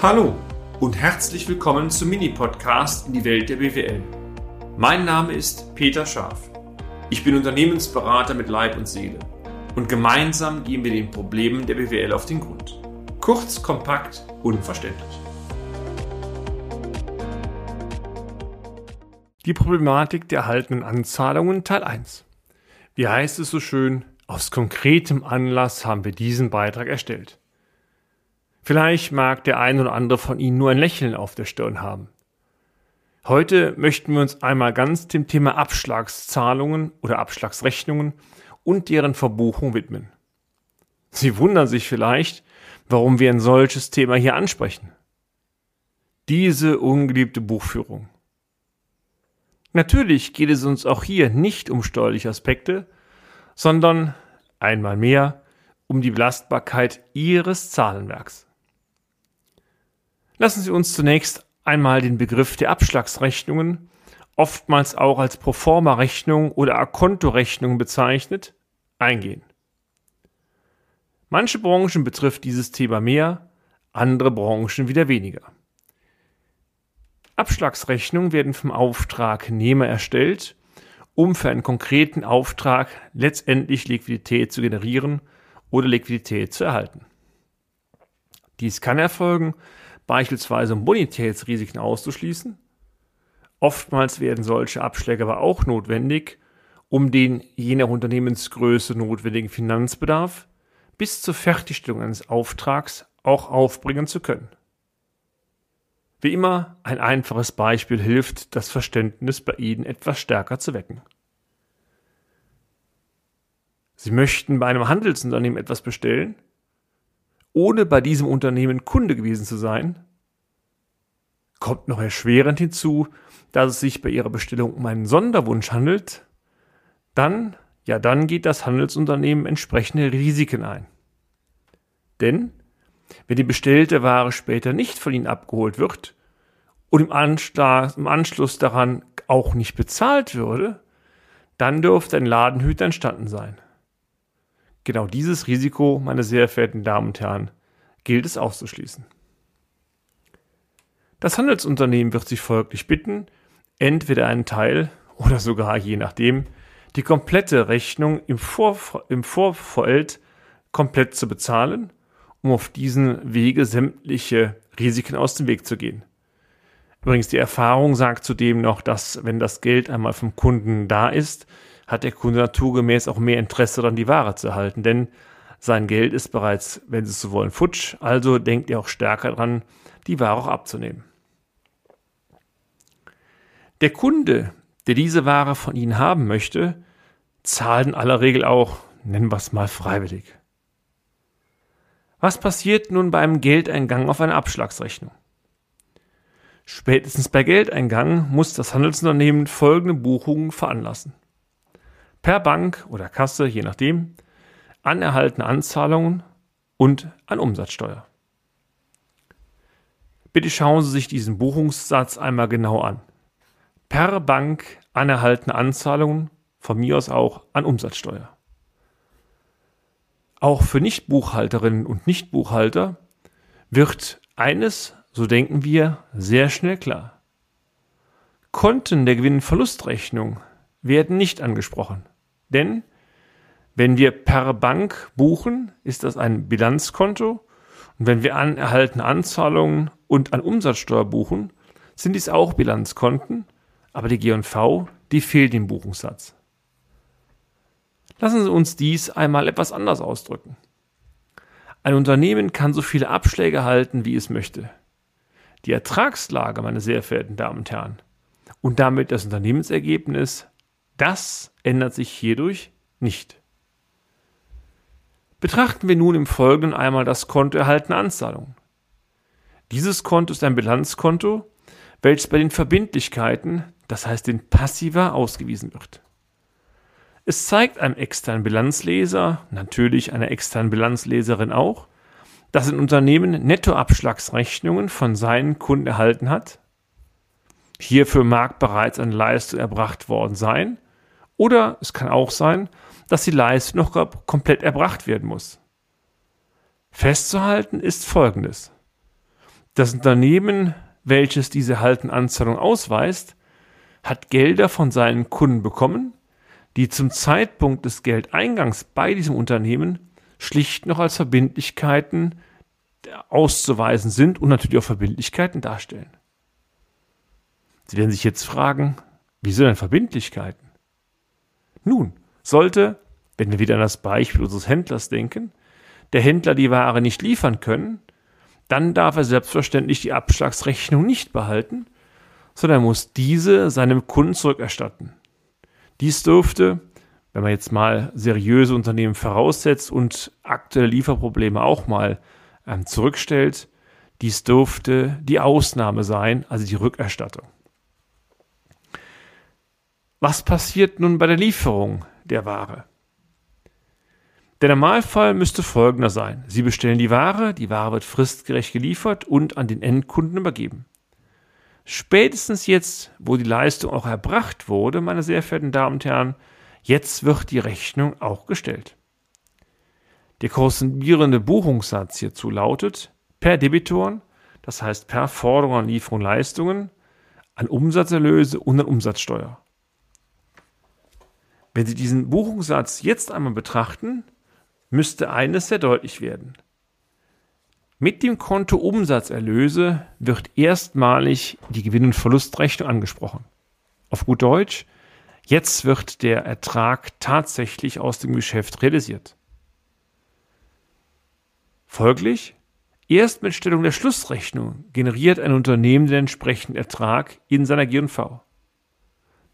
Hallo und herzlich willkommen zum Mini-Podcast in die Welt der BWL. Mein Name ist Peter Scharf. Ich bin Unternehmensberater mit Leib und Seele und gemeinsam gehen wir den Problemen der BWL auf den Grund. Kurz, kompakt, unverständlich. Die Problematik der erhaltenen Anzahlungen Teil 1. Wie heißt es so schön, aus konkretem Anlass haben wir diesen Beitrag erstellt. Vielleicht mag der ein oder andere von Ihnen nur ein Lächeln auf der Stirn haben. Heute möchten wir uns einmal ganz dem Thema Abschlagszahlungen oder Abschlagsrechnungen und deren Verbuchung widmen. Sie wundern sich vielleicht, warum wir ein solches Thema hier ansprechen. Diese ungeliebte Buchführung. Natürlich geht es uns auch hier nicht um steuerliche Aspekte, sondern einmal mehr um die Belastbarkeit Ihres Zahlenwerks. Lassen Sie uns zunächst einmal den Begriff der Abschlagsrechnungen, oftmals auch als Proforma-Rechnung oder A-Konto-Rechnung bezeichnet, eingehen. Manche Branchen betrifft dieses Thema mehr, andere Branchen wieder weniger. Abschlagsrechnungen werden vom Auftragnehmer erstellt, um für einen konkreten Auftrag letztendlich Liquidität zu generieren oder Liquidität zu erhalten. Dies kann erfolgen, beispielsweise um Bonitätsrisiken auszuschließen. Oftmals werden solche Abschläge aber auch notwendig, um den je nach Unternehmensgröße notwendigen Finanzbedarf bis zur Fertigstellung eines Auftrags auch aufbringen zu können. Wie immer, ein einfaches Beispiel hilft, das Verständnis bei Ihnen etwas stärker zu wecken. Sie möchten bei einem Handelsunternehmen etwas bestellen ohne bei diesem Unternehmen Kunde gewesen zu sein, kommt noch erschwerend hinzu, dass es sich bei Ihrer Bestellung um einen Sonderwunsch handelt, dann, ja, dann geht das Handelsunternehmen entsprechende Risiken ein. Denn, wenn die bestellte Ware später nicht von Ihnen abgeholt wird und im, Anschluss, im Anschluss daran auch nicht bezahlt würde, dann dürfte ein Ladenhüter entstanden sein. Genau dieses Risiko, meine sehr verehrten Damen und Herren, gilt es auszuschließen. Das Handelsunternehmen wird Sie folglich bitten, entweder einen Teil oder sogar je nachdem die komplette Rechnung im, Vor im Vorfeld komplett zu bezahlen, um auf diesen Wege sämtliche Risiken aus dem Weg zu gehen. Übrigens, die Erfahrung sagt zudem noch, dass wenn das Geld einmal vom Kunden da ist, hat der Kunde naturgemäß auch mehr Interesse daran, die Ware zu erhalten, denn sein Geld ist bereits, wenn Sie es so wollen, futsch, also denkt er auch stärker daran, die Ware auch abzunehmen. Der Kunde, der diese Ware von Ihnen haben möchte, zahlt in aller Regel auch, nennen wir es mal, freiwillig. Was passiert nun beim Geldeingang auf eine Abschlagsrechnung? Spätestens bei Geldeingang muss das Handelsunternehmen folgende Buchungen veranlassen per Bank oder Kasse, je nachdem, an erhaltene Anzahlungen und an Umsatzsteuer. Bitte schauen Sie sich diesen Buchungssatz einmal genau an. Per Bank anerhaltene Anzahlungen, von mir aus auch an Umsatzsteuer. Auch für Nichtbuchhalterinnen und Nichtbuchhalter wird eines, so denken wir, sehr schnell klar. Konten der Gewinn-Verlustrechnung werden nicht angesprochen. Denn wenn wir per Bank buchen, ist das ein Bilanzkonto. Und wenn wir an erhaltene Anzahlungen und an Umsatzsteuer buchen, sind dies auch Bilanzkonten, aber die G&V, die fehlt im Buchungssatz. Lassen Sie uns dies einmal etwas anders ausdrücken. Ein Unternehmen kann so viele Abschläge halten, wie es möchte. Die Ertragslage, meine sehr verehrten Damen und Herren, und damit das Unternehmensergebnis das ändert sich hierdurch nicht. Betrachten wir nun im Folgenden einmal das Konto erhaltene Anzahlungen. Dieses Konto ist ein Bilanzkonto, welches bei den Verbindlichkeiten, das heißt den Passiva, ausgewiesen wird. Es zeigt einem externen Bilanzleser, natürlich einer externen Bilanzleserin auch, dass ein Unternehmen Nettoabschlagsrechnungen von seinen Kunden erhalten hat. Hierfür mag bereits eine Leistung erbracht worden sein oder es kann auch sein, dass die Leistung noch komplett erbracht werden muss. Festzuhalten ist Folgendes. Das Unternehmen, welches diese Haltenanzahlung ausweist, hat Gelder von seinen Kunden bekommen, die zum Zeitpunkt des Geldeingangs bei diesem Unternehmen schlicht noch als Verbindlichkeiten auszuweisen sind und natürlich auch Verbindlichkeiten darstellen. Sie werden sich jetzt fragen, wieso denn Verbindlichkeiten? Nun, sollte, wenn wir wieder an das Beispiel unseres Händlers denken, der Händler die Ware nicht liefern können, dann darf er selbstverständlich die Abschlagsrechnung nicht behalten, sondern muss diese seinem Kunden zurückerstatten. Dies dürfte, wenn man jetzt mal seriöse Unternehmen voraussetzt und aktuelle Lieferprobleme auch mal ähm, zurückstellt, dies dürfte die Ausnahme sein, also die Rückerstattung. Was passiert nun bei der Lieferung der Ware? Der Normalfall müsste folgender sein. Sie bestellen die Ware, die Ware wird fristgerecht geliefert und an den Endkunden übergeben. Spätestens jetzt, wo die Leistung auch erbracht wurde, meine sehr verehrten Damen und Herren, jetzt wird die Rechnung auch gestellt. Der korrespondierende Buchungssatz hierzu lautet per Debitoren, das heißt per Forderung an Lieferung Leistungen, an Umsatzerlöse und an Umsatzsteuer. Wenn Sie diesen Buchungssatz jetzt einmal betrachten, müsste eines sehr deutlich werden. Mit dem Konto Umsatzerlöse wird erstmalig die Gewinn- und Verlustrechnung angesprochen. Auf gut Deutsch, jetzt wird der Ertrag tatsächlich aus dem Geschäft realisiert. Folglich, erst mit Stellung der Schlussrechnung generiert ein Unternehmen den entsprechenden Ertrag in seiner G&V.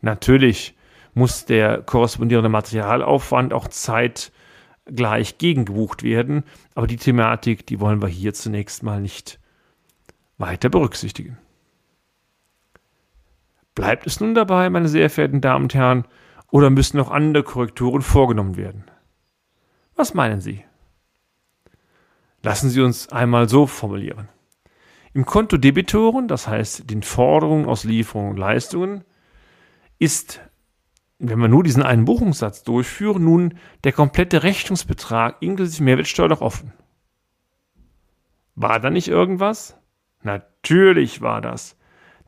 Natürlich muss der korrespondierende Materialaufwand auch Zeit gleich gegengebucht werden. Aber die Thematik, die wollen wir hier zunächst mal nicht weiter berücksichtigen. Bleibt es nun dabei, meine sehr verehrten Damen und Herren, oder müssen noch andere Korrekturen vorgenommen werden? Was meinen Sie? Lassen Sie uns einmal so formulieren. Im Konto Debitoren, das heißt den Forderungen aus Lieferungen und Leistungen, ist wenn wir nur diesen einen Buchungssatz durchführen, nun der komplette Rechnungsbetrag inklusive Mehrwertsteuer noch offen. War da nicht irgendwas? Natürlich war das.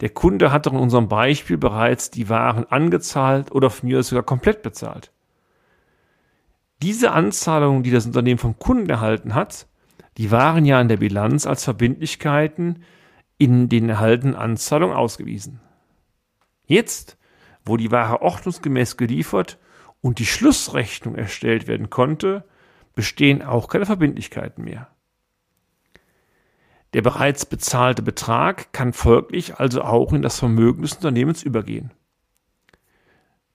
Der Kunde hat doch in unserem Beispiel bereits die Waren angezahlt oder von mir sogar komplett bezahlt. Diese Anzahlungen, die das Unternehmen vom Kunden erhalten hat, die waren ja in der Bilanz als Verbindlichkeiten in den erhaltenen Anzahlungen ausgewiesen. Jetzt wo die Ware ordnungsgemäß geliefert und die Schlussrechnung erstellt werden konnte, bestehen auch keine Verbindlichkeiten mehr. Der bereits bezahlte Betrag kann folglich also auch in das Vermögen des Unternehmens übergehen.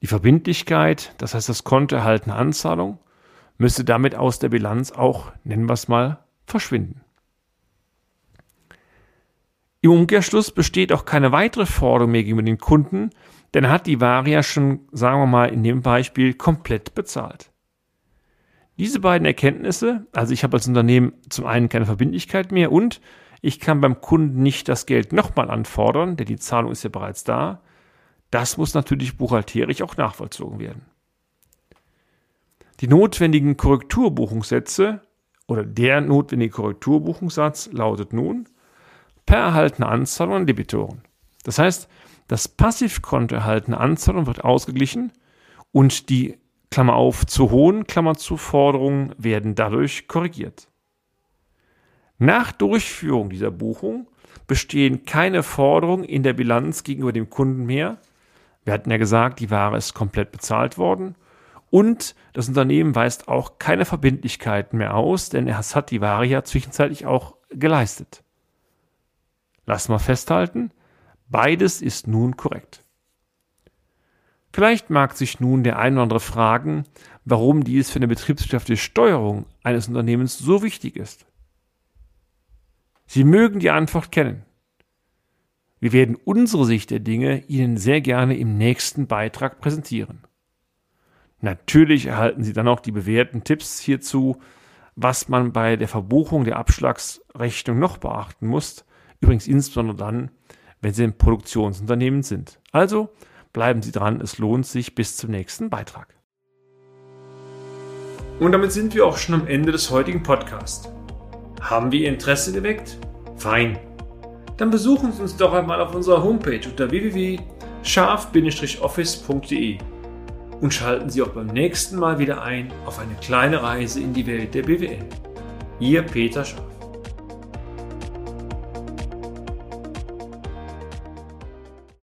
Die Verbindlichkeit, das heißt das Konto erhaltene Anzahlung, müsste damit aus der Bilanz auch, nennen wir es mal, verschwinden. Im Umkehrschluss besteht auch keine weitere Forderung mehr gegenüber den Kunden, denn hat die Ware ja schon, sagen wir mal, in dem Beispiel komplett bezahlt. Diese beiden Erkenntnisse, also ich habe als Unternehmen zum einen keine Verbindlichkeit mehr und ich kann beim Kunden nicht das Geld nochmal anfordern, denn die Zahlung ist ja bereits da, das muss natürlich buchhalterisch auch nachvollzogen werden. Die notwendigen Korrekturbuchungssätze oder der notwendige Korrekturbuchungssatz lautet nun per erhaltene Anzahlung an Debitoren. Das heißt, das Passivkonto erhaltene Anzahlung wird ausgeglichen und die Klammer auf zu hohen Klammer zu Forderungen werden dadurch korrigiert. Nach Durchführung dieser Buchung bestehen keine Forderungen in der Bilanz gegenüber dem Kunden mehr. Wir hatten ja gesagt, die Ware ist komplett bezahlt worden und das Unternehmen weist auch keine Verbindlichkeiten mehr aus, denn es hat die Ware ja zwischenzeitlich auch geleistet. Lass mal festhalten, Beides ist nun korrekt. Vielleicht mag sich nun der ein oder andere fragen, warum dies für eine betriebswirtschaftliche Steuerung eines Unternehmens so wichtig ist. Sie mögen die Antwort kennen. Wir werden unsere Sicht der Dinge Ihnen sehr gerne im nächsten Beitrag präsentieren. Natürlich erhalten Sie dann auch die bewährten Tipps hierzu, was man bei der Verbuchung der Abschlagsrechnung noch beachten muss, übrigens insbesondere dann, wenn Sie im Produktionsunternehmen sind. Also bleiben Sie dran, es lohnt sich bis zum nächsten Beitrag. Und damit sind wir auch schon am Ende des heutigen Podcasts. Haben wir Ihr Interesse geweckt? Fein. dann besuchen Sie uns doch einmal auf unserer Homepage unter www.scharf-office.de und schalten Sie auch beim nächsten Mal wieder ein auf eine kleine Reise in die Welt der BWL. Ihr Peter Scharf.